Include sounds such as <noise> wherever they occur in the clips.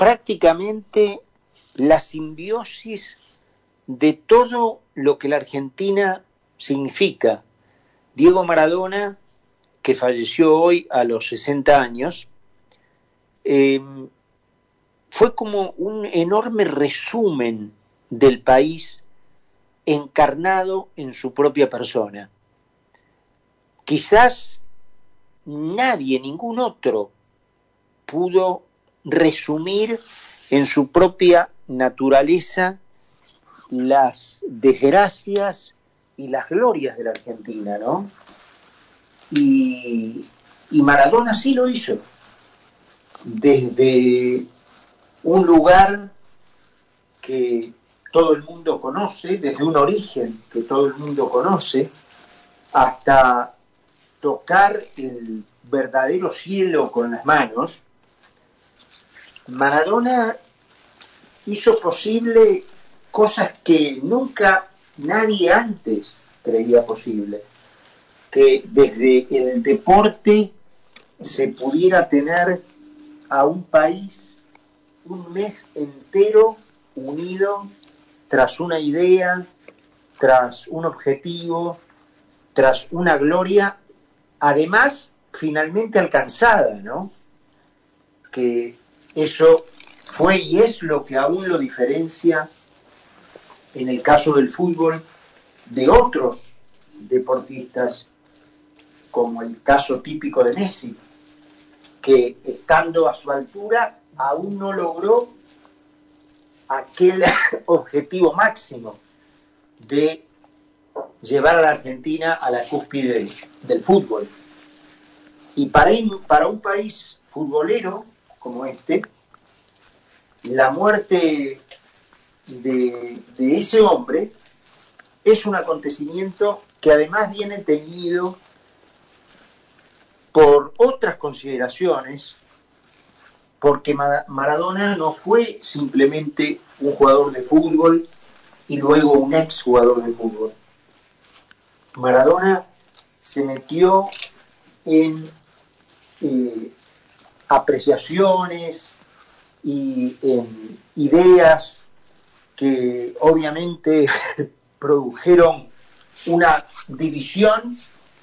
prácticamente la simbiosis de todo lo que la Argentina significa. Diego Maradona, que falleció hoy a los 60 años, eh, fue como un enorme resumen del país encarnado en su propia persona. Quizás nadie, ningún otro, pudo resumir en su propia naturaleza las desgracias y las glorias de la Argentina, ¿no? Y, y Maradona sí lo hizo, desde un lugar que todo el mundo conoce, desde un origen que todo el mundo conoce, hasta tocar el verdadero cielo con las manos, Maradona hizo posible cosas que nunca nadie antes creía posible. Que desde el deporte se pudiera tener a un país un mes entero unido tras una idea, tras un objetivo, tras una gloria, además finalmente alcanzada, ¿no? Que eso fue y es lo que aún lo diferencia en el caso del fútbol de otros deportistas, como el caso típico de Messi, que estando a su altura aún no logró aquel <laughs> objetivo máximo de llevar a la Argentina a la cúspide del fútbol. Y para, para un país futbolero como este, la muerte de, ese hombre es un acontecimiento que además viene teñido por otras consideraciones, porque Maradona no fue simplemente un jugador de fútbol y luego un ex jugador de fútbol. Maradona se metió en eh, apreciaciones y en ideas que obviamente <laughs> produjeron una división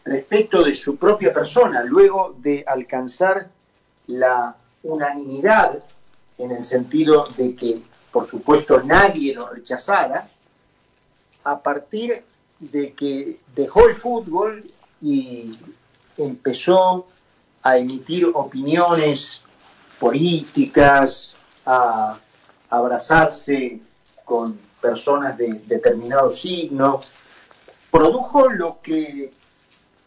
respecto de su propia persona, luego de alcanzar la unanimidad en el sentido de que, por supuesto, nadie lo rechazara, a partir de que dejó el fútbol y empezó a emitir opiniones políticas, a abrazarse con personas de determinado signo, produjo lo que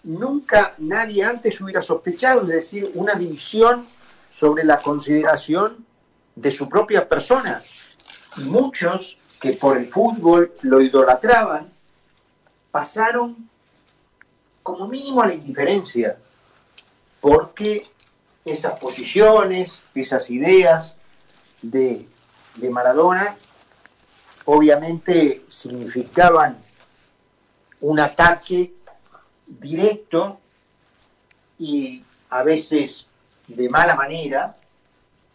nunca nadie antes hubiera sospechado, es decir, una división sobre la consideración de su propia persona. Muchos que por el fútbol lo idolatraban, pasaron como mínimo a la indiferencia, porque esas posiciones, esas ideas de, de Maradona, obviamente significaban un ataque directo y a veces de mala manera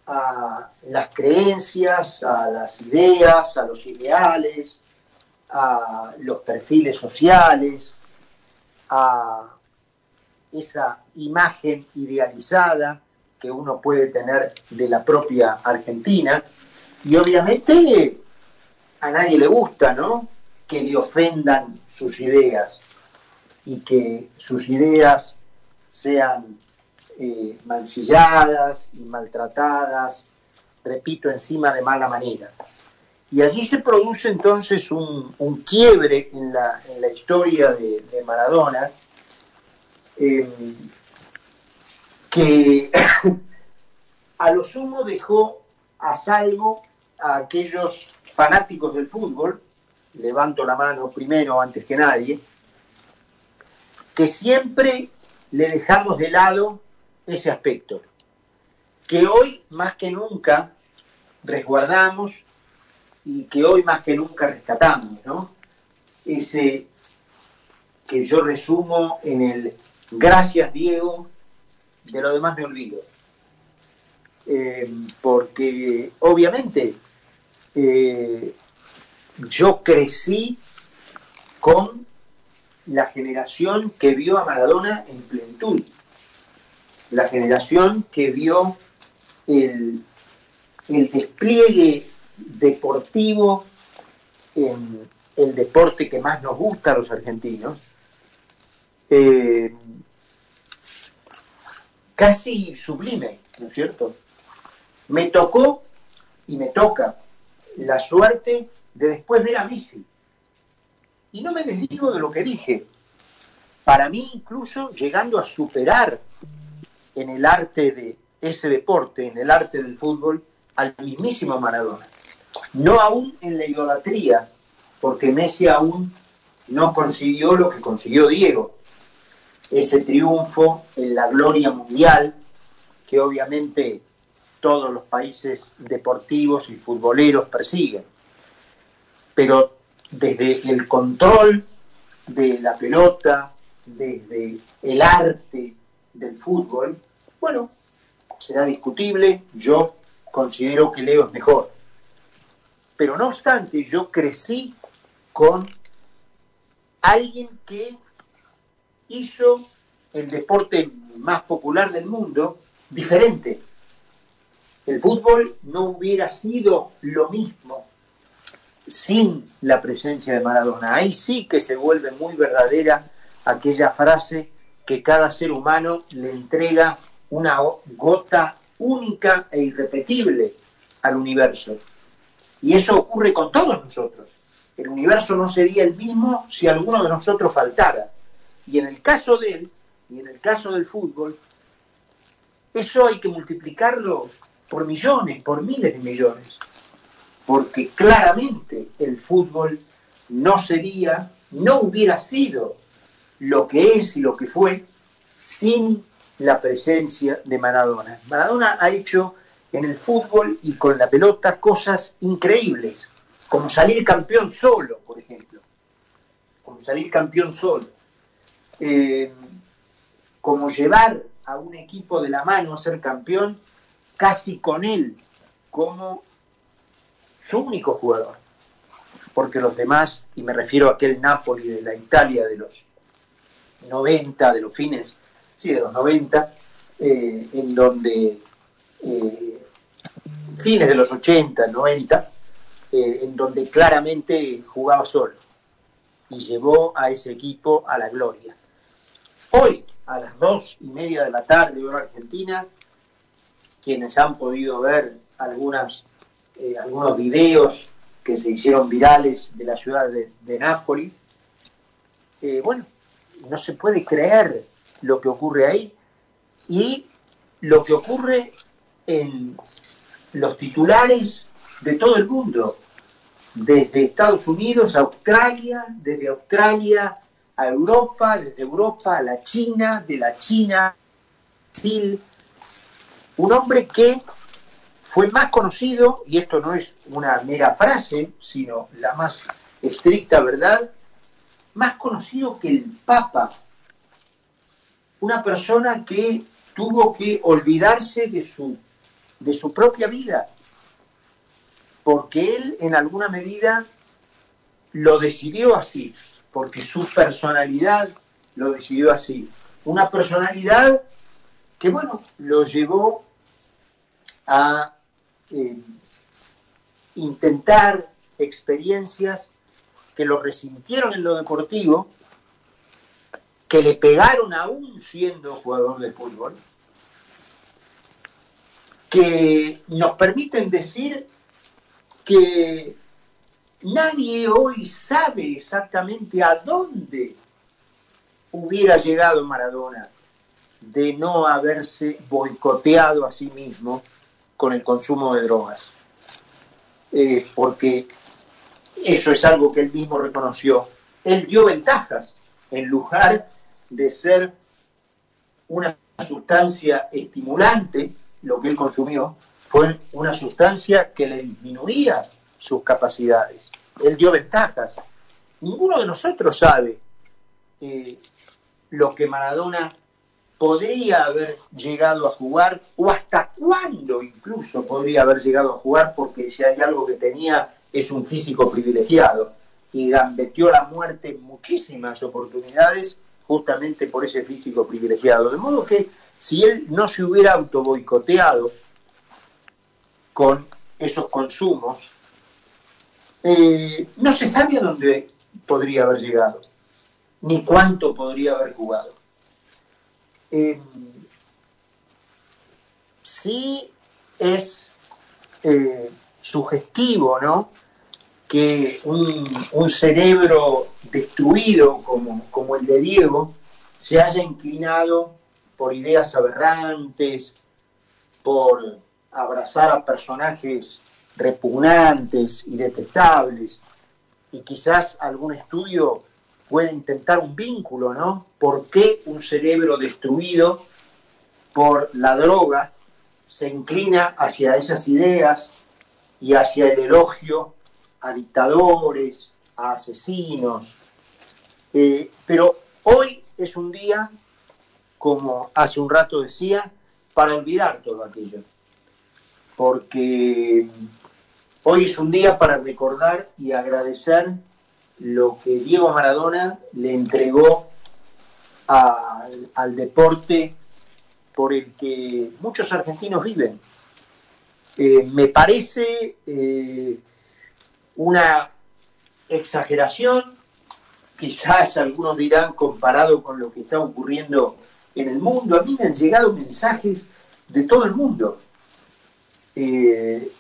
a las creencias, a las ideas, a los ideales, a los perfiles sociales, a esa imagen idealizada que uno puede tener de la propia Argentina. Y obviamente a nadie le gusta, ¿no? Que le ofendan sus ideas y que sus ideas sean eh, mancilladas y maltratadas, repito, encima de mala manera. Y allí se produce entonces un, quiebre en la, historia de, Maradona, em, que <coughs> a lo sumo dejó a salvo a aquellos fanáticos del fútbol, levanto la mano primero antes que nadie, que siempre le dejamos de lado ese aspecto, que hoy más que nunca resguardamos y que hoy más que nunca rescatamos, ¿no? Ese que yo resumo en el gracias Diego, de lo demás me olvido. eh, porque obviamente eh, yo crecí con la generación que vio a Maradona en plenitud, la generación que vio el, despliegue deportivo en el deporte que más nos gusta a los argentinos, eh, casi sublime, ¿no es cierto? Me tocó y me toca la suerte de después ver a Messi. Y no me desdigo de lo que dije. Para mí incluso llegando a superar en el arte de ese deporte, en el arte del fútbol, al mismísimo Maradona. No aún en la idolatría, porque Messi aún no consiguió lo que consiguió Diego, ese triunfo en la gloria mundial que obviamente todos los países deportivos y futboleros persiguen. Pero desde el control de la pelota, desde el arte del fútbol, bueno, será discutible, yo considero que Leo es mejor. Pero no obstante, yo crecí con alguien que hizo el deporte más popular del mundo diferente. El fútbol no hubiera sido lo mismo sin la presencia de Maradona. Ahí sí que se vuelve muy verdadera aquella frase que cada ser humano le entrega una gota única e irrepetible al universo. Y eso ocurre con todos nosotros. El universo no sería el mismo si alguno de nosotros faltara. Y en el caso de él, y en el caso del fútbol, eso hay que multiplicarlo por millones, por miles de millones, porque claramente el fútbol no sería, no hubiera sido lo que es y lo que fue sin la presencia de Maradona. Maradona ha hecho en el fútbol y con la pelota cosas increíbles, como salir campeón solo, por ejemplo, como salir campeón solo, eh, como llevar a un equipo de la mano a ser campeón casi con él como su único jugador. Porque los demás, y me refiero a aquel Napoli de la Italia de los 90, de los fines, sí, de los 90, eh, en donde eh, fines de los 80, 90, eh, en donde claramente jugaba solo y llevó a ese equipo a la gloria. Hoy, a las dos y media de la tarde, en Argentina, quienes han podido ver algunas, eh, algunos videos que se hicieron virales de la ciudad de, Nápoles, eh, bueno, no se puede creer lo que ocurre ahí y lo que ocurre en los titulares de todo el mundo, desde Estados Unidos Australia, desde Australia a Europa, desde Europa a la China, de la China a Brasil, un hombre que fue más conocido, y esto no es una mera frase, sino la más estricta verdad, más conocido que el Papa. Una persona que tuvo que olvidarse de su, de su propia vida, porque él en alguna medida lo decidió así, porque su personalidad lo decidió así. Una personalidad que, bueno, lo llevó a eh, intentar experiencias que lo resintieron en lo deportivo, que le pegaron aún siendo jugador de fútbol, que nos permiten decir que nadie hoy sabe exactamente a dónde hubiera llegado Maradona de no haberse boicoteado a sí mismo con el consumo de drogas. Eh, porque eso es algo que él mismo reconoció. Él dio ventajas en lugar de ser una sustancia estimulante, lo que él consumió, fue una sustancia que le disminuía sus capacidades. Él dio ventajas. Ninguno de nosotros sabe eh, lo que Maradona podría haber llegado a jugar o hasta cuándo incluso podría haber llegado a jugar porque si hay algo que tenía es un físico privilegiado y gambeteó la muerte en muchísimas oportunidades justamente por ese físico privilegiado. De modo que si él no se hubiera autoboicoteado con esos consumos, eh, no se sabe a dónde podría haber llegado, ni cuánto podría haber jugado. Eh, sí es eh, sugestivo, ¿no? Que un, cerebro destruido como, como, el de Diego se haya inclinado por ideas aberrantes, por abrazar a personajes repugnantes y detestables, y quizás algún estudio puede intentar un vínculo, ¿no? ¿Por qué un cerebro destruido por la droga se inclina hacia esas ideas y hacia el elogio a dictadores, a asesinos? Eh, pero hoy es un día, como hace un rato decía, para olvidar todo aquello. Porque hoy es un día para recordar y agradecer lo que Diego Maradona le entregó al deporte por el que muchos argentinos viven. Eh, me parece eh, una exageración, quizás algunos dirán comparado con lo que está ocurriendo en el mundo. A mí me han llegado mensajes de todo el mundo. Eh,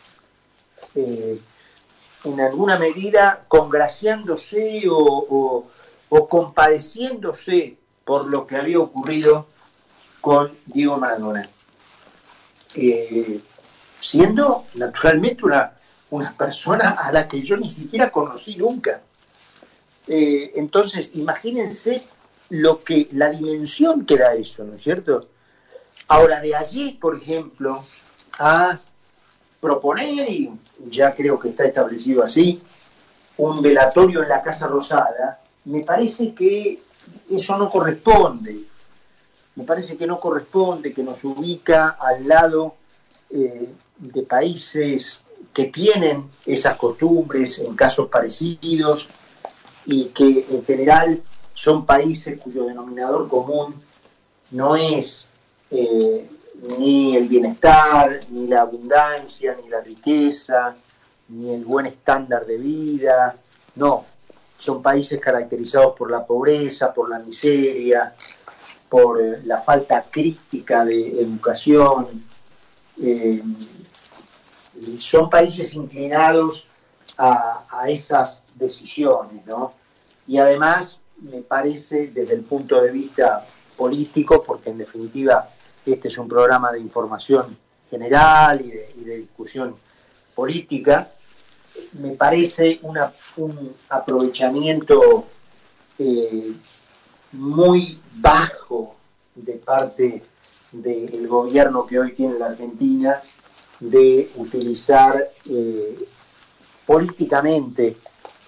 en alguna medida congraciándose o, compadeciéndose por lo que había ocurrido con Diego Maradona. Eh, siendo naturalmente una, una, persona a la que yo ni siquiera conocí nunca. Eh, entonces, imagínense lo que, la dimensión que da eso, ¿no es cierto? Ahora, de allí, por ejemplo, a proponer, y ya creo que está establecido así, un velatorio en la Casa Rosada, me parece que eso no corresponde. Me parece que no corresponde, que nos ubica al lado eh, de países que tienen esas costumbres en casos parecidos y que en general son países cuyo denominador común no es eh, ni el bienestar, ni la abundancia, ni la riqueza, ni el buen estándar de vida. No, son países caracterizados por la pobreza, por la miseria, por eh, la falta crítica de educación. Eh, son países inclinados a, a, esas decisiones, ¿no? Y además, me parece, desde el punto de vista político, porque en definitiva este es un programa de información general y de, discusión política. Me parece un aprovechamiento eh, muy bajo de parte del gobierno que hoy tiene la Argentina de utilizar eh, políticamente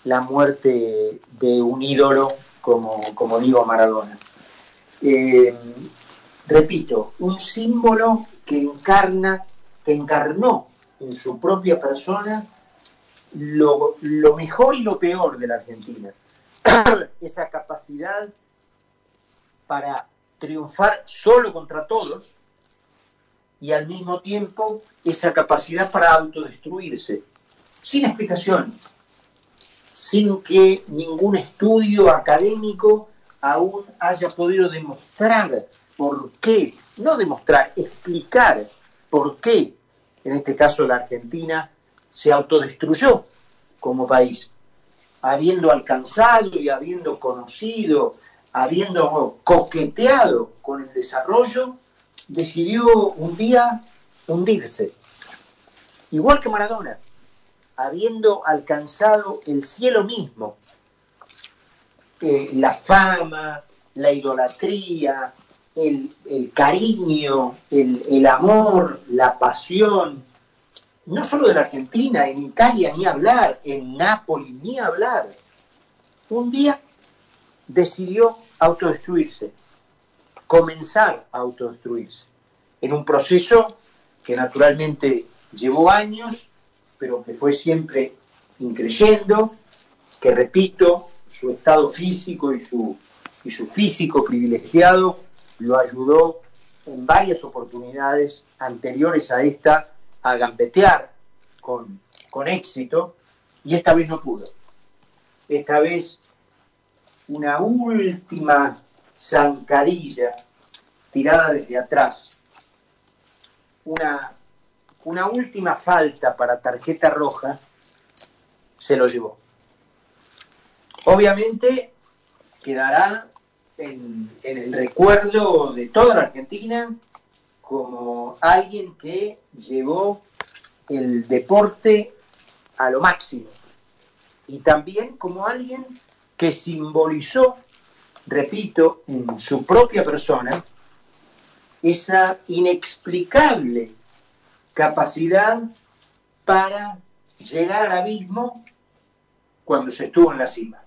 la muerte de un ídolo como, como digo Maradona. Eh, repito, un símbolo que encarna, que encarnó en su propia persona lo, mejor y lo peor de la Argentina. <clears throat> Esa capacidad para triunfar solo contra todos y al mismo tiempo esa capacidad para autodestruirse, sin explicación, sin que ningún estudio académico aún haya podido demostrar por qué, no demostrar, explicar por qué, en este caso la Argentina, se autodestruyó como país, habiendo alcanzado y habiendo conocido, habiendo coqueteado con el desarrollo, decidió un día hundirse. Igual que Maradona, habiendo alcanzado el cielo mismo, eh, la fama, la idolatría, el, cariño, el, amor, la pasión, no solo de la Argentina, en Italia ni hablar, en Nápoles ni hablar. Un día decidió autodestruirse. comenzar a autodestruirse, en un proceso que naturalmente llevó años, pero que fue siempre increyendo, que repito, su estado físico y su, y su físico privilegiado lo ayudó en varias oportunidades anteriores a esta a gambetear con, con éxito y esta vez no pudo. Esta vez una última zancadilla tirada desde atrás, una, una última falta para tarjeta roja, se lo llevó. Obviamente quedará en, el recuerdo de toda la Argentina como alguien que llevó el deporte a lo máximo y también como alguien que simbolizó, repito, en su propia persona, esa inexplicable capacidad para llegar al abismo cuando se estuvo en la cima.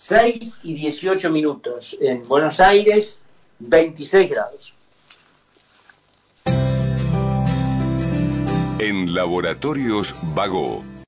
6 y 18 minutos. En Buenos Aires, 26 grados. En Laboratorios Vago